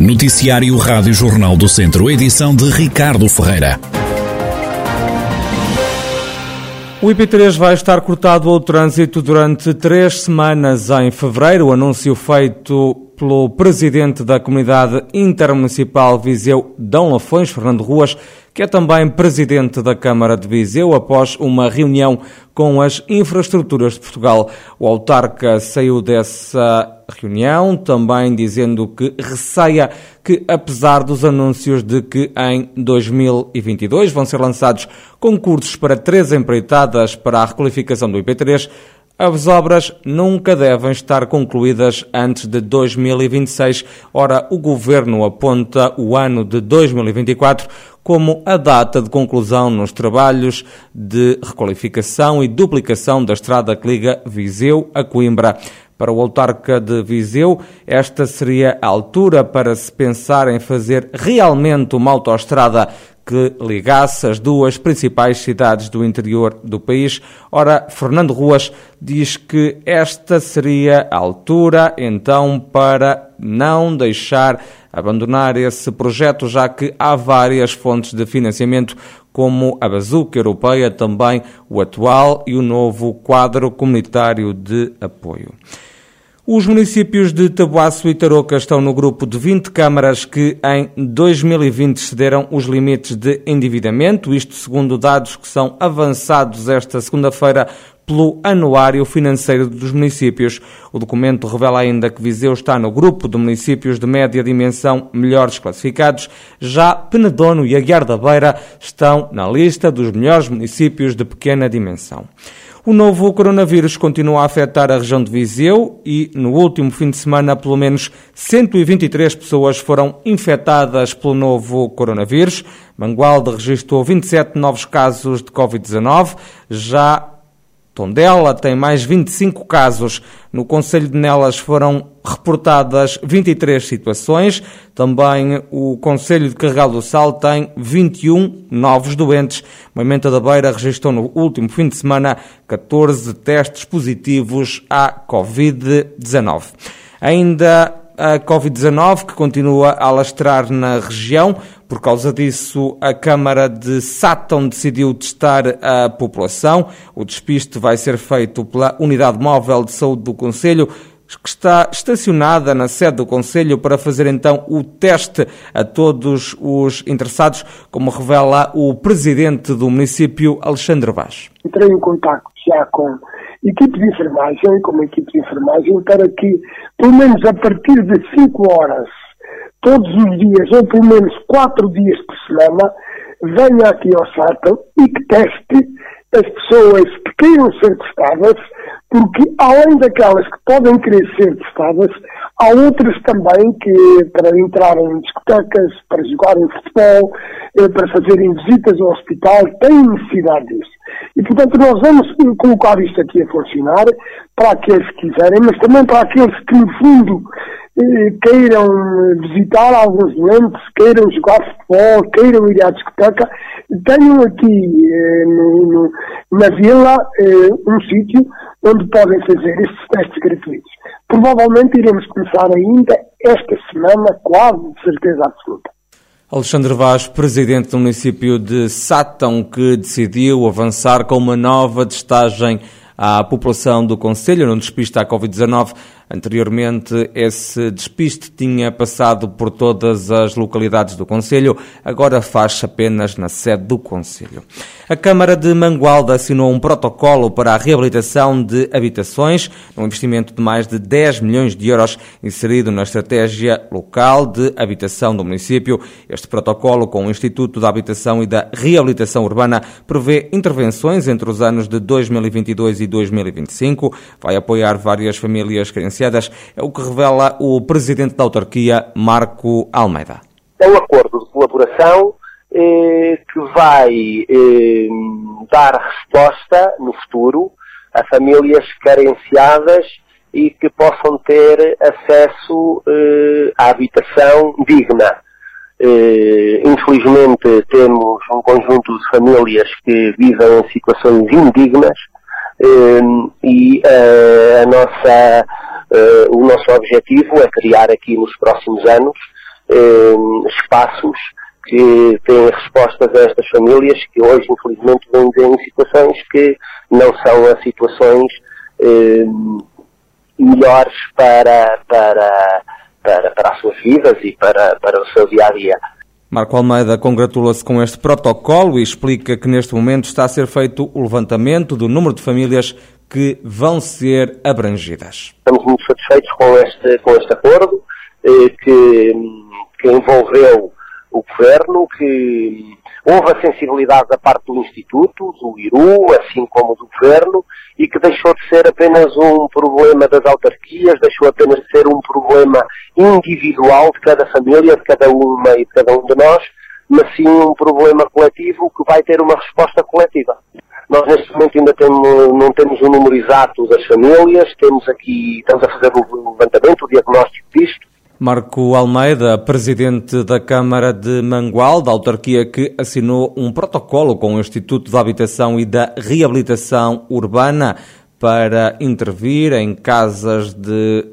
Noticiário Rádio Jornal do Centro, edição de Ricardo Ferreira. O IP3 vai estar cortado ao trânsito durante três semanas em fevereiro. O anúncio feito pelo presidente da Comunidade Intermunicipal Viseu, Dão Lafões, Fernando Ruas, que é também presidente da Câmara de Viseu, após uma reunião com as infraestruturas de Portugal. O autarca saiu dessa reunião também dizendo que receia que, apesar dos anúncios de que em 2022 vão ser lançados concursos para três empreitadas para a requalificação do IP3, as obras nunca devem estar concluídas antes de 2026. Ora, o governo aponta o ano de 2024 como a data de conclusão nos trabalhos de requalificação e duplicação da estrada que liga Viseu a Coimbra. Para o autarca de Viseu, esta seria a altura para se pensar em fazer realmente uma autoestrada que ligasse as duas principais cidades do interior do país. Ora, Fernando Ruas diz que esta seria a altura, então, para não deixar abandonar esse projeto, já que há várias fontes de financiamento, como a Bazuca Europeia, também o atual e o novo quadro comunitário de apoio. Os municípios de Tabuaço e Tarouca estão no grupo de 20 câmaras que em 2020 cederam os limites de endividamento, isto segundo dados que são avançados esta segunda-feira pelo Anuário Financeiro dos Municípios. O documento revela ainda que Viseu está no grupo de municípios de média dimensão melhores classificados, já Penedono e Aguiar da Beira estão na lista dos melhores municípios de pequena dimensão. O novo coronavírus continua a afetar a região de Viseu e, no último fim de semana, pelo menos 123 pessoas foram infectadas pelo novo coronavírus. Mangualde registrou 27 novos casos de Covid-19. Já Tondela tem mais 25 casos. No Conselho de Nelas foram reportadas 23 situações. Também o Conselho de Carregal do Sal tem 21 novos doentes. Moimenta da Beira registrou no último fim de semana 14 testes positivos à Covid-19. Ainda a Covid-19, que continua a alastrar na região. Por causa disso, a Câmara de Sátão decidiu testar a população. O despiste vai ser feito pela Unidade Móvel de Saúde do Conselho, que está estacionada na sede do Conselho para fazer então o teste a todos os interessados, como revela o presidente do município, Alexandre Vaz. Entrei em contato já com equipe de enfermagem, como equipe de enfermagem, para que, pelo menos a partir de 5 horas, todos os dias, ou pelo menos 4 dias por semana, venha aqui ao SATA e que teste as pessoas que queiram ser testadas, porque além daquelas que podem querer ser testadas, há outras também que, para entrar em discotecas, para jogarem futebol, eh, para fazerem visitas ao hospital, têm necessidade disso. E, portanto, nós vamos colocar isto aqui a funcionar para aqueles que quiserem, mas também para aqueles que, no fundo, queiram visitar alguns doentes, queiram jogar futebol, queiram ir à discoteca, tenham aqui eh, no, no, na vila eh, um sítio onde podem fazer estes testes gratuitos. Provavelmente iremos começar ainda esta semana, quase de certeza absoluta. Alexandre Vaz, presidente do município de Sátão, que decidiu avançar com uma nova testagem à população do Conselho no despiste à Covid-19. Anteriormente, esse despiste tinha passado por todas as localidades do Conselho, agora faz-se apenas na sede do Conselho. A Câmara de Mangualda assinou um protocolo para a reabilitação de habitações, um investimento de mais de 10 milhões de euros inserido na estratégia local de habitação do município. Este protocolo, com o Instituto da Habitação e da Reabilitação Urbana, prevê intervenções entre os anos de 2022 e 2025, vai apoiar várias famílias carenciadas é o que revela o presidente da autarquia, Marco Almeida. É um acordo de colaboração eh, que vai eh, dar resposta no futuro a famílias carenciadas e que possam ter acesso eh, à habitação digna. Eh, infelizmente temos um conjunto de famílias que vivem em situações indignas eh, e eh, a nossa Uh, o nosso objetivo é criar aqui nos próximos anos eh, espaços que têm respostas a estas famílias que hoje, infelizmente, vêm em situações que não são as situações eh, melhores para, para, para, para as suas vidas e para, para o seu dia a dia. Marco Almeida congratula-se com este protocolo e explica que neste momento está a ser feito o levantamento do número de famílias que vão ser abrangidas. Estamos muito satisfeitos com este, com este acordo, eh, que, que envolveu o Governo, que houve a sensibilidade da parte do Instituto, do IRU, assim como do Governo, e que deixou de ser apenas um problema das autarquias, deixou apenas de ser um problema individual de cada família, de cada uma e de cada um de nós, mas sim um problema coletivo que vai ter uma resposta coletiva. Nós neste momento ainda temos, não temos o um número exato das famílias, temos aqui, estamos a fazer o levantamento, o diagnóstico disto, Marco Almeida, presidente da Câmara de Mangual, da autarquia que assinou um protocolo com o Instituto da Habitação e da Reabilitação Urbana para intervir em casas de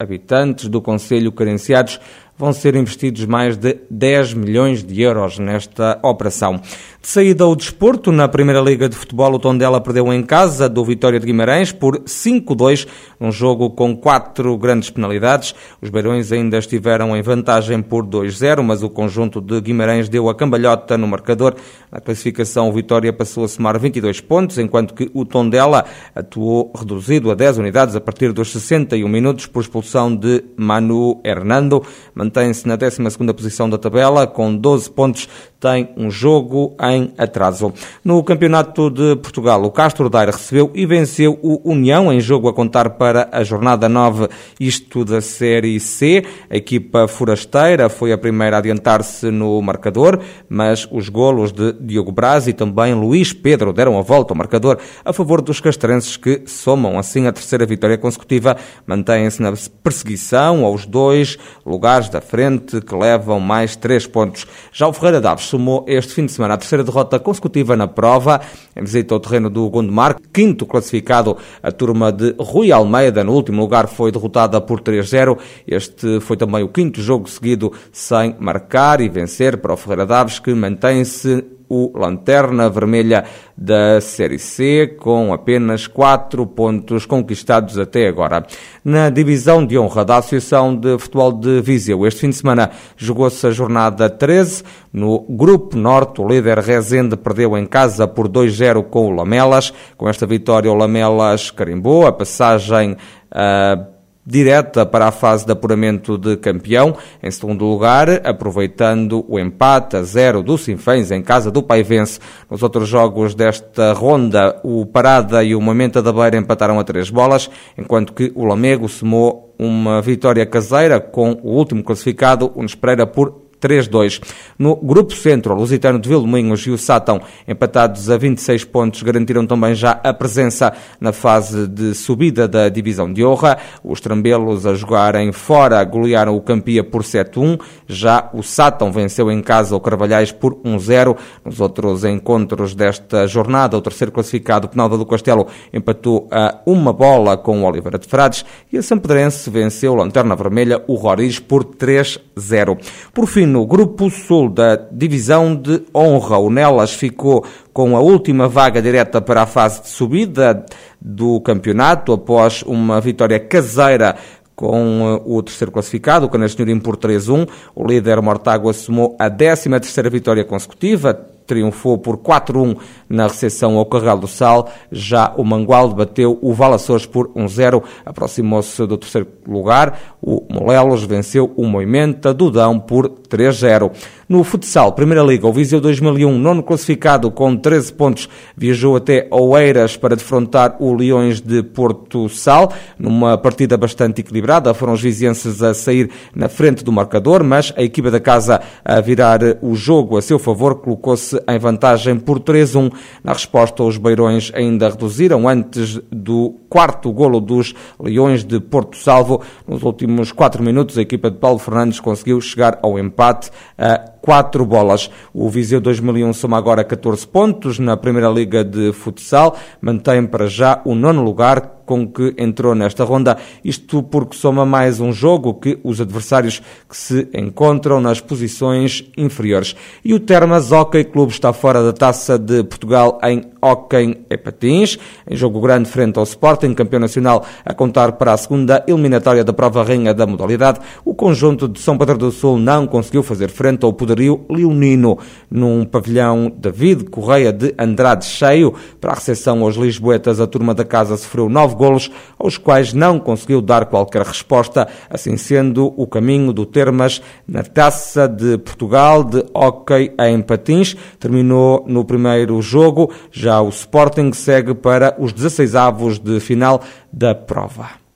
habitantes do Conselho carenciados vão ser investidos mais de 10 milhões de euros nesta operação. De saída ao desporto, na Primeira Liga de Futebol, o Tondela perdeu em casa do Vitória de Guimarães por 5-2, um jogo com quatro grandes penalidades. Os Beirões ainda estiveram em vantagem por 2-0, mas o conjunto de Guimarães deu a cambalhota no marcador. Na classificação, o Vitória passou a somar 22 pontos, enquanto que o Tondela atuou reduzido a 10 unidades a partir dos 61 minutos por expulsão de Manu Hernando mantém-se na 12 posição da tabela, com 12 pontos, tem um jogo em atraso. No Campeonato de Portugal, o Castro Daire recebeu e venceu o União em jogo a contar para a jornada 9, isto da Série C. A equipa forasteira foi a primeira a adiantar-se no marcador, mas os golos de Diogo Braz e também Luís Pedro deram a volta ao marcador a favor dos castrenses que somam assim a terceira vitória consecutiva, mantêm-se na perseguição aos dois lugares da frente que levam mais três pontos. Já o Ferreira Daves somou este fim de semana a terceira derrota consecutiva na prova, em visita ao terreno do Gondomar, quinto classificado, a turma de Rui Almeida, no último lugar, foi derrotada por 3-0. Este foi também o quinto jogo seguido sem marcar e vencer para o Ferreira Daves, que mantém-se o Lanterna Vermelha da Série C, com apenas quatro pontos conquistados até agora. Na divisão de honra da Associação de Futebol de Viseu, este fim de semana jogou-se a jornada 13. No Grupo Norte, o líder Rezende perdeu em casa por 2-0 com o Lamelas. Com esta vitória, o Lamelas carimbou a passagem. Uh, direta para a fase de apuramento de campeão. Em segundo lugar, aproveitando o empate a zero do Sinfãs em casa do Paivense. Nos outros jogos desta ronda, o Parada e o Momenta da Beira empataram a três bolas, enquanto que o Lamego somou uma vitória caseira com o último classificado, o Nespreira, por 3-2. No Grupo Centro, o Lusitano de Vilmoinhos e o Sátão, empatados a 26 pontos, garantiram também já a presença na fase de subida da divisão de honra. Os Trambelos a jogarem fora golearam o Campia por 7-1. Já o Sátão venceu em casa o Carvalhais por 1-0. Nos outros encontros desta jornada, o terceiro classificado, Penalva do Castelo, empatou a uma bola com o Oliveira de Frades e a Sampedrense venceu Lanterna Vermelha, o Roriz, por 3-0. Por fim, no Grupo Sul da Divisão de Honra. O Nelas ficou com a última vaga direta para a fase de subida do campeonato após uma vitória caseira com eh, o terceiro classificado, o Canas Senhorim por 3-1. O líder Mortágua somou a 13 terceira vitória consecutiva, triunfou por 4-1 na recepção ao Carral do Sal. Já o Mangualde bateu o Valaçores por 1-0, aproximou-se do terceiro lugar. O Molelos venceu o Moimenta do Dão por 3-0. No futsal, Primeira Liga, o Viseu 2001, nono classificado com 13 pontos, viajou até Oeiras para defrontar o Leões de Porto Sal, numa partida bastante equilibrada. Foram os vizienses a sair na frente do marcador, mas a equipa da casa a virar o jogo a seu favor colocou-se em vantagem por 3-1. Na resposta, os Beirões ainda reduziram antes do quarto golo dos Leões de Porto Salvo. Nos últimos quatro minutos, a equipa de Paulo Fernandes conseguiu chegar ao empate a quatro bolas. O Viseu 2001 soma agora 14 pontos na Primeira Liga de Futsal, mantém para já o nono lugar com que entrou nesta ronda. Isto porque soma mais um jogo que os adversários que se encontram nas posições inferiores. E o Termas Hockey Clube está fora da Taça de Portugal em Hockey e Patins, em jogo grande frente ao Sporting, campeão nacional a contar para a segunda eliminatória da prova rainha da modalidade. O conjunto de São Pedro do Sul não conseguiu fazer frente ao poderio leonino num pavilhão David Correia de Andrade cheio. Para a recepção aos Lisboetas, a turma da casa sofreu nove golos, aos quais não conseguiu dar qualquer resposta, assim sendo o caminho do Termas na Taça de Portugal de Hockey em Patins. Terminou no primeiro jogo, já o Sporting segue para os 16 avos de final da prova.